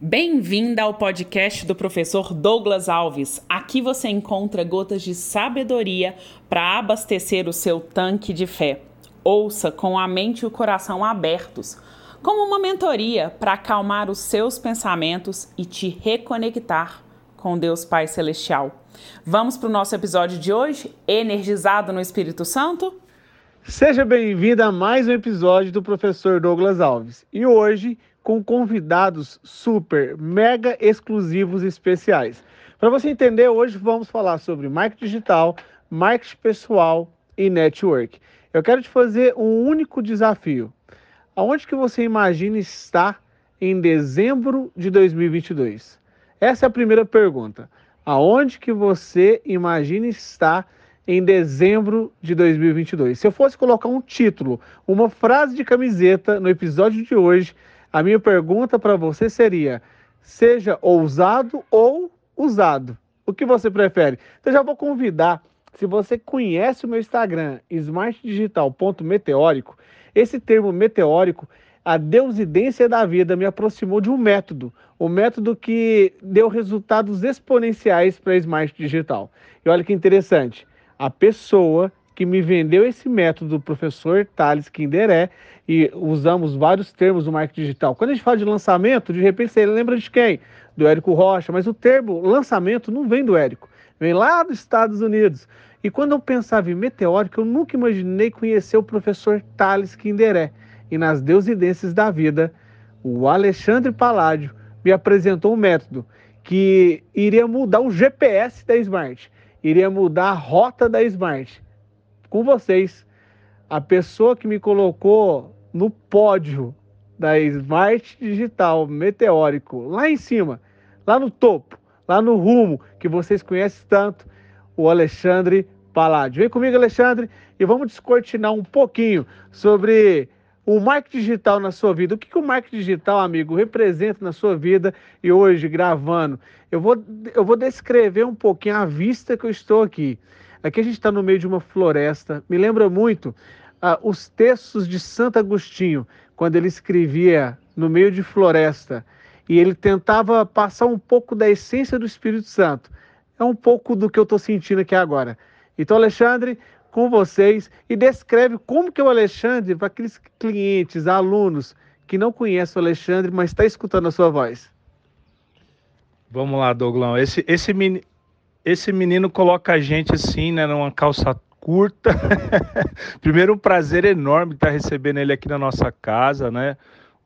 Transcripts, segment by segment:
Bem-vinda ao podcast do professor Douglas Alves. Aqui você encontra gotas de sabedoria para abastecer o seu tanque de fé. Ouça com a mente e o coração abertos, como uma mentoria para acalmar os seus pensamentos e te reconectar com Deus Pai Celestial. Vamos para o nosso episódio de hoje, energizado no Espírito Santo? Seja bem-vindo a mais um episódio do professor Douglas Alves. E hoje com convidados super, mega exclusivos especiais. Para você entender, hoje vamos falar sobre marketing digital, marketing pessoal e network. Eu quero te fazer um único desafio. Aonde que você imagina estar em dezembro de 2022? Essa é a primeira pergunta. Aonde que você imagina estar em dezembro de 2022? Se eu fosse colocar um título, uma frase de camiseta no episódio de hoje, a minha pergunta para você seria: seja ousado ou usado? O que você prefere? Então já vou convidar, se você conhece o meu Instagram, smartdigital.meteórico, esse termo meteórico, a deusidência da vida me aproximou de um método, um método que deu resultados exponenciais para a Smart Digital. E olha que interessante, a pessoa que me vendeu esse método, o professor Thales Kinderé, e usamos vários termos no marketing digital. Quando a gente fala de lançamento, de repente você lembra de quem? Do Érico Rocha, mas o termo lançamento não vem do Érico, vem lá dos Estados Unidos. E quando eu pensava em meteórico, eu nunca imaginei conhecer o professor Thales Kinderé. E nas deusidências da vida, o Alexandre Paládio me apresentou um método que iria mudar o GPS da Smart, iria mudar a rota da Smart com vocês a pessoa que me colocou no pódio da Smart Digital Meteórico, lá em cima, lá no topo, lá no rumo que vocês conhecem tanto, o Alexandre Paládio. Vem comigo, Alexandre, e vamos descortinar um pouquinho sobre o marketing digital na sua vida. O que, que o marketing digital, amigo, representa na sua vida e hoje, gravando? Eu vou, eu vou descrever um pouquinho a vista que eu estou aqui. Aqui a gente está no meio de uma floresta. Me lembra muito ah, os textos de Santo Agostinho, quando ele escrevia no meio de floresta. E ele tentava passar um pouco da essência do Espírito Santo. É um pouco do que eu estou sentindo aqui agora. Então, Alexandre, com vocês, e descreve como que o Alexandre para aqueles clientes, alunos que não conhecem o Alexandre, mas está escutando a sua voz. Vamos lá, Douglão. Esse, esse, esse menino coloca a gente assim, né, numa calça curta. Primeiro, um prazer enorme estar recebendo ele aqui na nossa casa, né?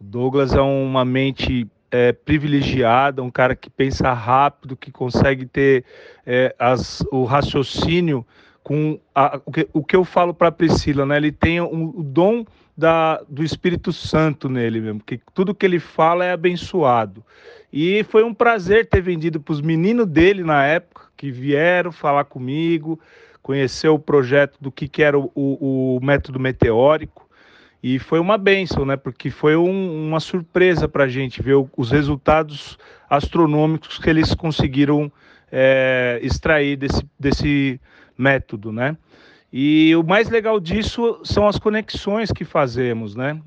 O Douglas é uma mente é, privilegiada, um cara que pensa rápido, que consegue ter é, as, o raciocínio com a, o, que, o, que, eu falo para Priscila, né? Ele tem um, o dom da, do Espírito Santo nele mesmo, que tudo que ele fala é abençoado. E foi um prazer ter vendido para os meninos dele na época, que vieram falar comigo, conhecer o projeto do que, que era o, o, o método meteórico. E foi uma benção, né? Porque foi um, uma surpresa para a gente ver os resultados astronômicos que eles conseguiram é, extrair desse, desse método, né? E o mais legal disso são as conexões que fazemos, né?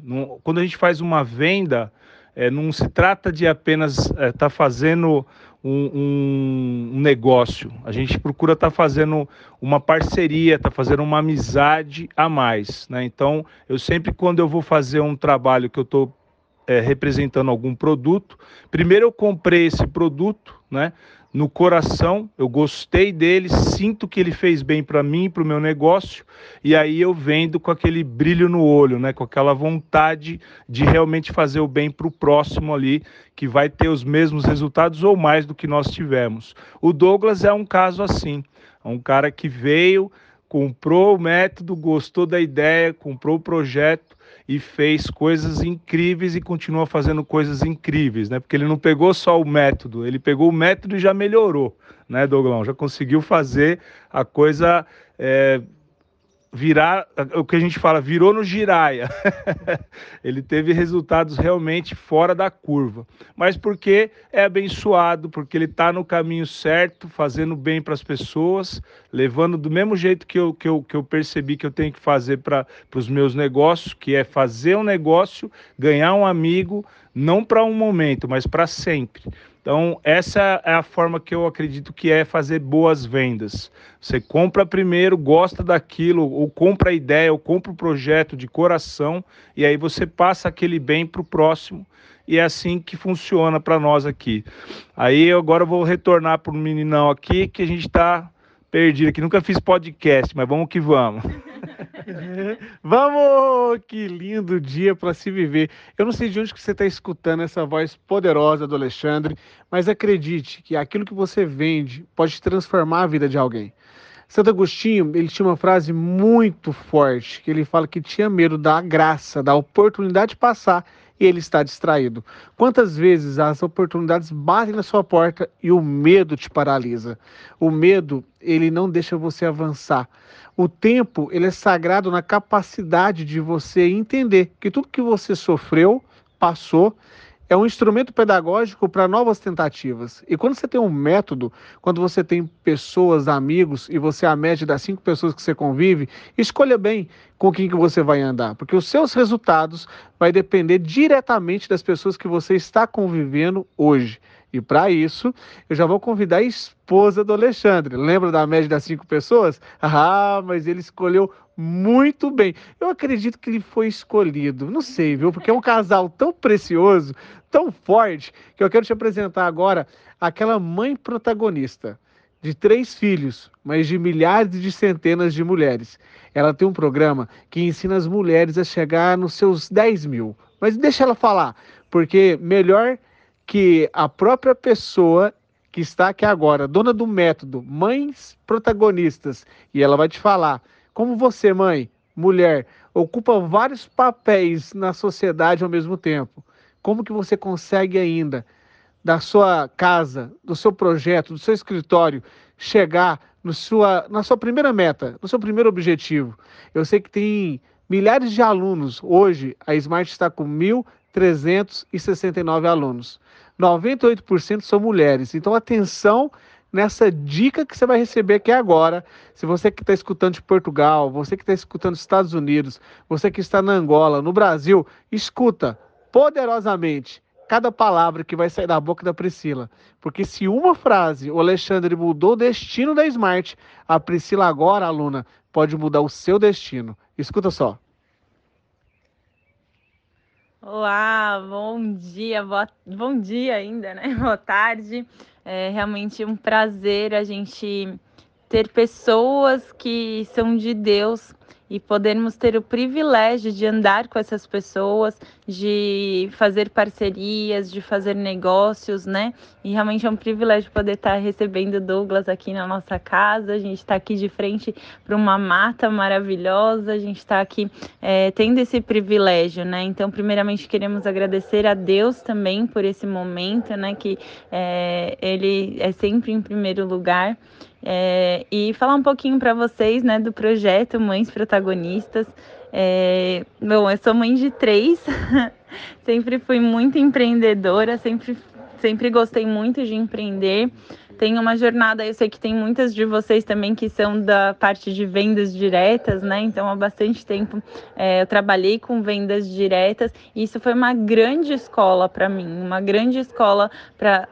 Quando a gente faz uma venda, é, não se trata de apenas estar é, tá fazendo um, um, negócio. A gente procura estar tá fazendo uma parceria, estar tá fazendo uma amizade a mais. Né? Então, eu sempre, quando eu vou fazer um trabalho que eu estou é, representando algum produto, primeiro eu comprei esse produto, né? no coração, eu gostei dele, sinto que ele fez bem para mim, para o meu negócio, e aí eu vendo com aquele brilho no olho, né, com aquela vontade de realmente fazer o bem para o próximo ali, que vai ter os mesmos resultados ou mais do que nós tivemos. O Douglas é um caso assim, é um cara que veio, comprou o método, gostou da ideia, comprou o projeto, e fez coisas incríveis e continua fazendo coisas incríveis, né? Porque ele não pegou só o método, ele pegou o método e já melhorou, né, Douglas? Já conseguiu fazer a coisa é, virar, o que a gente fala, virou no giraia. ele teve resultados realmente fora da curva. Mas porque é abençoado, porque ele está no caminho certo, fazendo bem para as pessoas, levando do mesmo jeito que eu, que eu, que eu percebi que eu tenho que fazer para os meus negócios, que é fazer um negócio, ganhar um amigo, não para um momento, mas para sempre. Então, essa é a forma que eu acredito que é fazer boas vendas. Você compra primeiro, gosta daquilo, ou compra a ideia, ou compra o projeto de coração, e aí você passa aquele bem para o próximo. E é assim que funciona para nós aqui. Aí agora eu vou retornar para o meninão aqui, que a gente está perdido aqui. Nunca fiz podcast, mas vamos que vamos. vamos! Que lindo dia para se viver. Eu não sei de onde que você está escutando essa voz poderosa do Alexandre, mas acredite que aquilo que você vende pode transformar a vida de alguém. Santo Agostinho, ele tinha uma frase muito forte, que ele fala que tinha medo da graça, da oportunidade de passar e ele está distraído. Quantas vezes as oportunidades batem na sua porta e o medo te paralisa? O medo, ele não deixa você avançar. O tempo, ele é sagrado na capacidade de você entender que tudo que você sofreu, passou é um instrumento pedagógico para novas tentativas. E quando você tem um método, quando você tem pessoas, amigos, e você é a média das cinco pessoas que você convive, escolha bem com quem que você vai andar, porque os seus resultados vai depender diretamente das pessoas que você está convivendo hoje. E para isso, eu já vou convidar a esposa do Alexandre. Lembra da média das cinco pessoas? Ah, mas ele escolheu muito bem. Eu acredito que ele foi escolhido. Não sei, viu? Porque é um casal tão precioso, tão forte, que eu quero te apresentar agora aquela mãe protagonista de três filhos, mas de milhares de centenas de mulheres. Ela tem um programa que ensina as mulheres a chegar nos seus 10 mil. Mas deixa ela falar, porque melhor que a própria pessoa que está aqui agora, dona do método, mães protagonistas, e ela vai te falar como você, mãe, mulher, ocupa vários papéis na sociedade ao mesmo tempo. Como que você consegue ainda da sua casa, do seu projeto, do seu escritório, chegar no sua, na sua primeira meta, no seu primeiro objetivo? Eu sei que tem milhares de alunos. Hoje, a Smart está com 1.369 alunos. 98% são mulheres. Então, atenção nessa dica que você vai receber aqui agora. Se você que está escutando de Portugal, você que está escutando dos Estados Unidos, você que está na Angola, no Brasil, escuta poderosamente cada palavra que vai sair da boca da Priscila. Porque se uma frase o Alexandre mudou o destino da Smart, a Priscila agora, aluna, pode mudar o seu destino. Escuta só. Olá, bom dia, boa, bom dia ainda, né? Boa tarde. É realmente um prazer a gente ter pessoas que são de Deus e podermos ter o privilégio de andar com essas pessoas, de fazer parcerias, de fazer negócios, né? E realmente é um privilégio poder estar recebendo Douglas aqui na nossa casa. A gente está aqui de frente para uma mata maravilhosa, a gente está aqui é, tendo esse privilégio, né? Então, primeiramente, queremos agradecer a Deus também por esse momento, né? Que é, Ele é sempre em primeiro lugar. É, e falar um pouquinho para vocês né, do projeto Mães Protagonistas. É, bom, eu sou mãe de três, sempre fui muito empreendedora, sempre, sempre gostei muito de empreender tem uma jornada, eu sei que tem muitas de vocês também que são da parte de vendas diretas, né? Então, há bastante tempo é, eu trabalhei com vendas diretas e isso foi uma grande escola para mim, uma grande escola para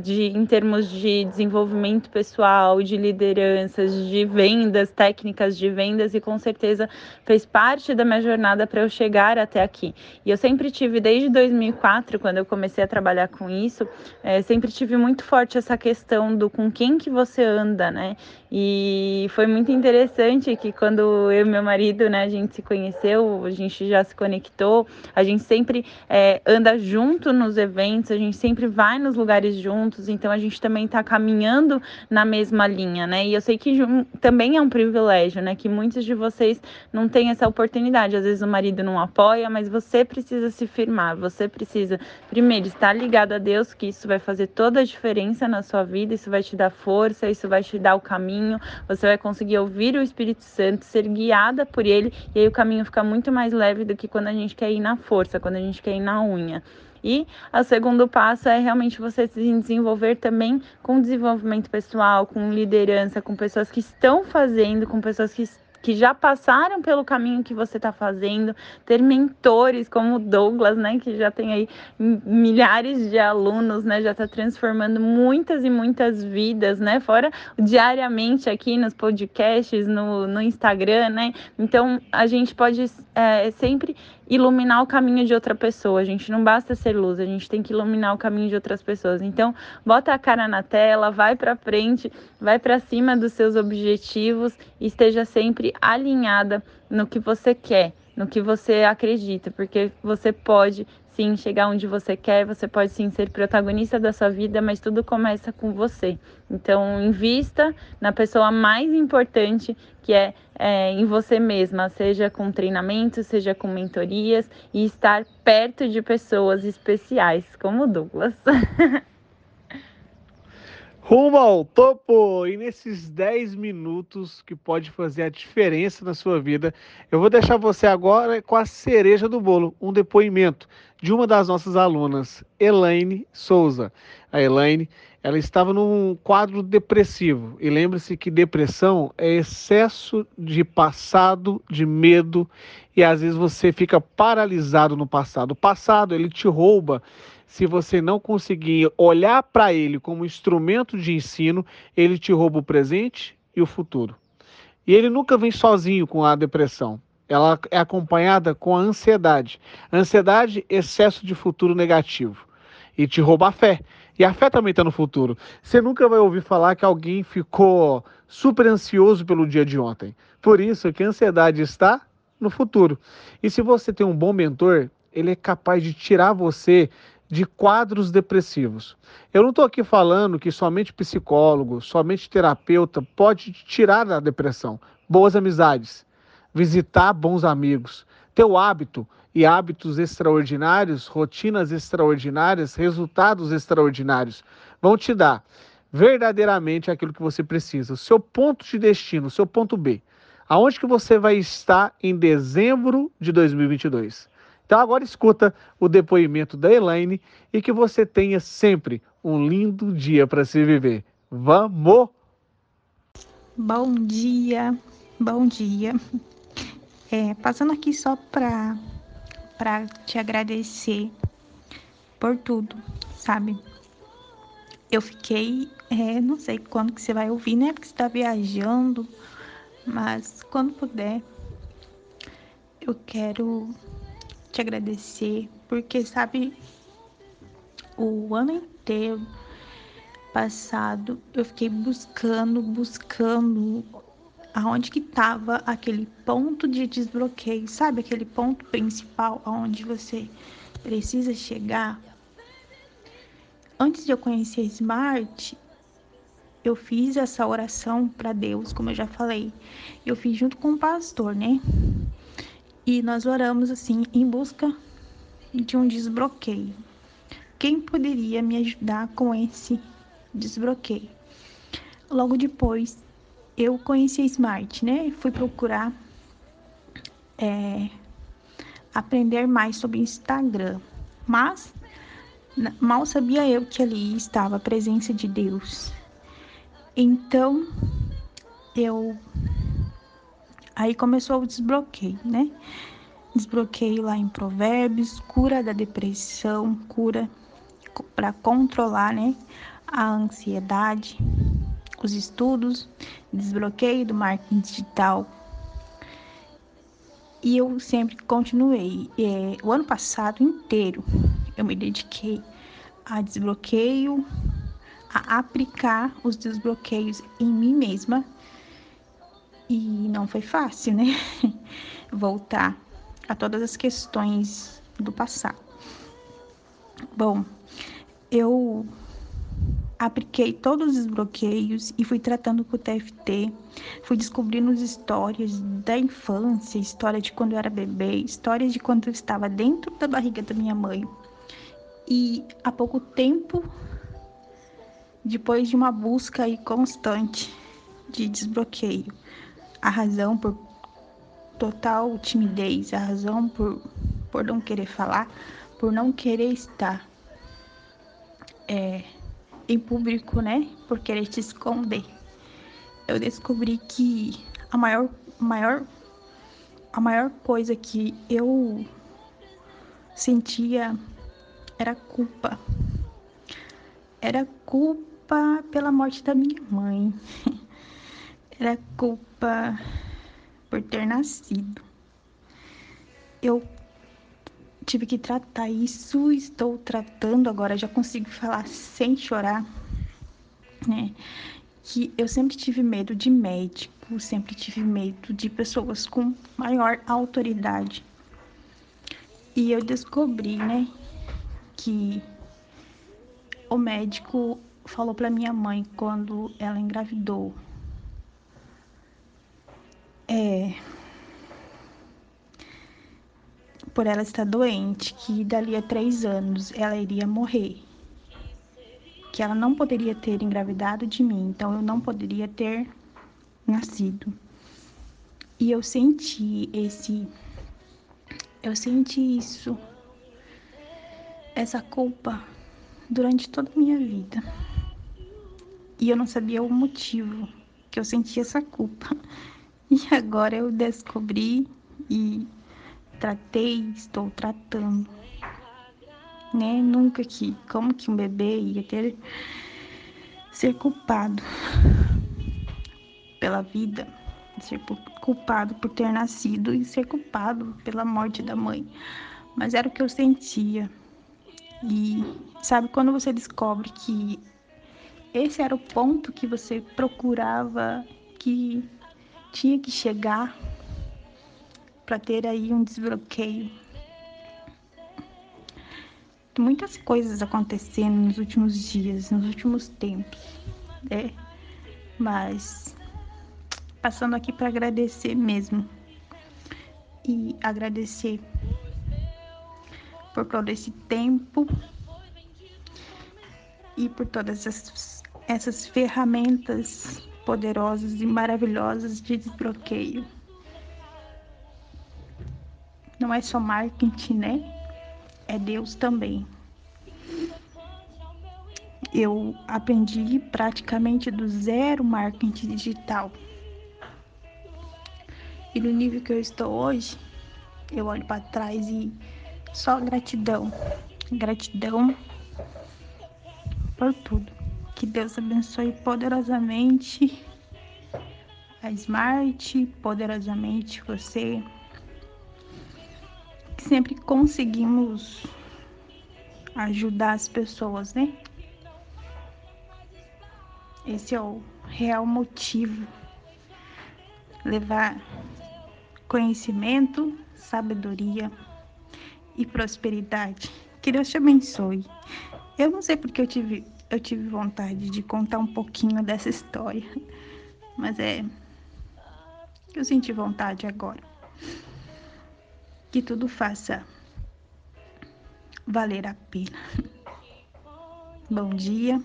de, em termos de desenvolvimento pessoal, de lideranças, de vendas, técnicas de vendas e com certeza fez parte da minha jornada para eu chegar até aqui. E eu sempre tive, desde 2004, quando eu comecei a trabalhar com isso, é, sempre tive muito forte essa questão questão do com quem que você anda, né? E foi muito interessante que quando eu e meu marido, né, a gente se conheceu, a gente já se conectou, a gente sempre é, anda junto nos eventos, a gente sempre vai nos lugares juntos, então a gente também está caminhando na mesma linha, né? E eu sei que também é um privilégio, né? Que muitos de vocês não têm essa oportunidade. Às vezes o marido não apoia, mas você precisa se firmar, você precisa, primeiro, estar ligado a Deus, que isso vai fazer toda a diferença na sua vida, isso vai te dar força, isso vai te dar o caminho você vai conseguir ouvir o Espírito Santo, ser guiada por ele, e aí o caminho fica muito mais leve do que quando a gente quer ir na força, quando a gente quer ir na unha. E o segundo passo é realmente você se desenvolver também com desenvolvimento pessoal, com liderança, com pessoas que estão fazendo, com pessoas que que já passaram pelo caminho que você está fazendo, ter mentores como o Douglas, né, que já tem aí milhares de alunos, né, já está transformando muitas e muitas vidas, né, fora diariamente aqui nos podcasts, no, no Instagram, né, então a gente pode é, sempre iluminar o caminho de outra pessoa. A gente não basta ser luz, a gente tem que iluminar o caminho de outras pessoas. Então, bota a cara na tela, vai para frente, vai para cima dos seus objetivos e esteja sempre alinhada no que você quer, no que você acredita, porque você pode sim chegar onde você quer, você pode sim ser protagonista da sua vida, mas tudo começa com você. Então, invista na pessoa mais importante, que é, é em você mesma, seja com treinamento, seja com mentorias e estar perto de pessoas especiais, como o Douglas. Rumo ao topo! E nesses 10 minutos que pode fazer a diferença na sua vida, eu vou deixar você agora com a cereja do bolo, um depoimento de uma das nossas alunas, Elaine Souza. A Elaine, ela estava num quadro depressivo. E lembre-se que depressão é excesso de passado, de medo, e às vezes você fica paralisado no passado. O passado, ele te rouba se você não conseguir olhar para ele como instrumento de ensino, ele te rouba o presente e o futuro. E ele nunca vem sozinho com a depressão. Ela é acompanhada com a ansiedade. ansiedade, excesso de futuro negativo. E te rouba a fé. E a fé também está no futuro. Você nunca vai ouvir falar que alguém ficou super ansioso pelo dia de ontem. Por isso que a ansiedade está no futuro. E se você tem um bom mentor, ele é capaz de tirar você de quadros depressivos. Eu não estou aqui falando que somente psicólogo, somente terapeuta pode tirar da depressão. Boas amizades, visitar bons amigos, ter o hábito e hábitos extraordinários, rotinas extraordinárias, resultados extraordinários vão te dar verdadeiramente aquilo que você precisa, o seu ponto de destino, o seu ponto B. Aonde que você vai estar em dezembro de 2022? Então agora escuta o depoimento da Elaine e que você tenha sempre um lindo dia para se viver. Vamos! Bom dia, bom dia. É, passando aqui só para para te agradecer por tudo, sabe? Eu fiquei, é, não sei quando que você vai ouvir, né? Porque você está viajando, mas quando puder, eu quero te agradecer, porque sabe, o ano inteiro passado eu fiquei buscando, buscando aonde que estava aquele ponto de desbloqueio, sabe aquele ponto principal aonde você precisa chegar. Antes de eu conhecer Smart, eu fiz essa oração para Deus, como eu já falei. Eu fiz junto com o pastor, né? E nós oramos assim em busca de um desbloqueio. Quem poderia me ajudar com esse desbloqueio? Logo depois, eu conheci a Smart, né? Fui procurar é, aprender mais sobre Instagram, mas mal sabia eu que ali estava a presença de Deus. Então, eu Aí começou o desbloqueio, né? Desbloqueio lá em Provérbios, cura da depressão, cura para controlar, né? A ansiedade, os estudos, desbloqueio do marketing digital. E eu sempre continuei. É, o ano passado inteiro eu me dediquei a desbloqueio, a aplicar os desbloqueios em mim mesma e não foi fácil, né? Voltar a todas as questões do passado. Bom, eu apliquei todos os bloqueios e fui tratando com o TFT, fui descobrindo as histórias da infância, história de quando eu era bebê, histórias de quando eu estava dentro da barriga da minha mãe. E há pouco tempo, depois de uma busca aí constante de desbloqueio, a razão por total timidez, a razão por, por não querer falar, por não querer estar é, em público, né? Por querer te esconder. Eu descobri que a maior maior a maior coisa que eu sentia era culpa. Era culpa pela morte da minha mãe. Era culpa por ter nascido. Eu tive que tratar isso, estou tratando agora, já consigo falar sem chorar, né? Que eu sempre tive medo de médico, sempre tive medo de pessoas com maior autoridade. E eu descobri, né, que o médico falou para minha mãe quando ela engravidou. É, por ela estar doente, que dali a três anos ela iria morrer. Que ela não poderia ter engravidado de mim, então eu não poderia ter nascido. E eu senti esse. Eu senti isso, essa culpa, durante toda a minha vida. E eu não sabia o motivo que eu sentia essa culpa. E agora eu descobri e tratei, estou tratando. Né? Nunca que, como que um bebê ia ter ser culpado pela vida, ser culpado por ter nascido e ser culpado pela morte da mãe. Mas era o que eu sentia. E sabe quando você descobre que esse era o ponto que você procurava que tinha que chegar para ter aí um desbloqueio. Muitas coisas acontecendo nos últimos dias, nos últimos tempos, né? Mas passando aqui para agradecer mesmo. E agradecer por todo esse tempo e por todas essas, essas ferramentas poderosas e maravilhosas de desbloqueio não é só marketing, né? É Deus também. Eu aprendi praticamente do zero marketing digital. E no nível que eu estou hoje, eu olho para trás e só gratidão. Gratidão por tudo. Que Deus abençoe poderosamente a Smart, poderosamente você sempre conseguimos ajudar as pessoas, né? Esse é o real motivo. Levar conhecimento, sabedoria e prosperidade. Que Deus te abençoe. Eu não sei porque eu tive, eu tive vontade de contar um pouquinho dessa história, mas é. Eu senti vontade agora que tudo faça valer a pena. Bom dia,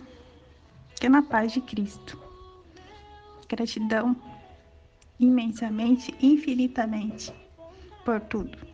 que é na paz de Cristo. Gratidão imensamente, infinitamente por tudo.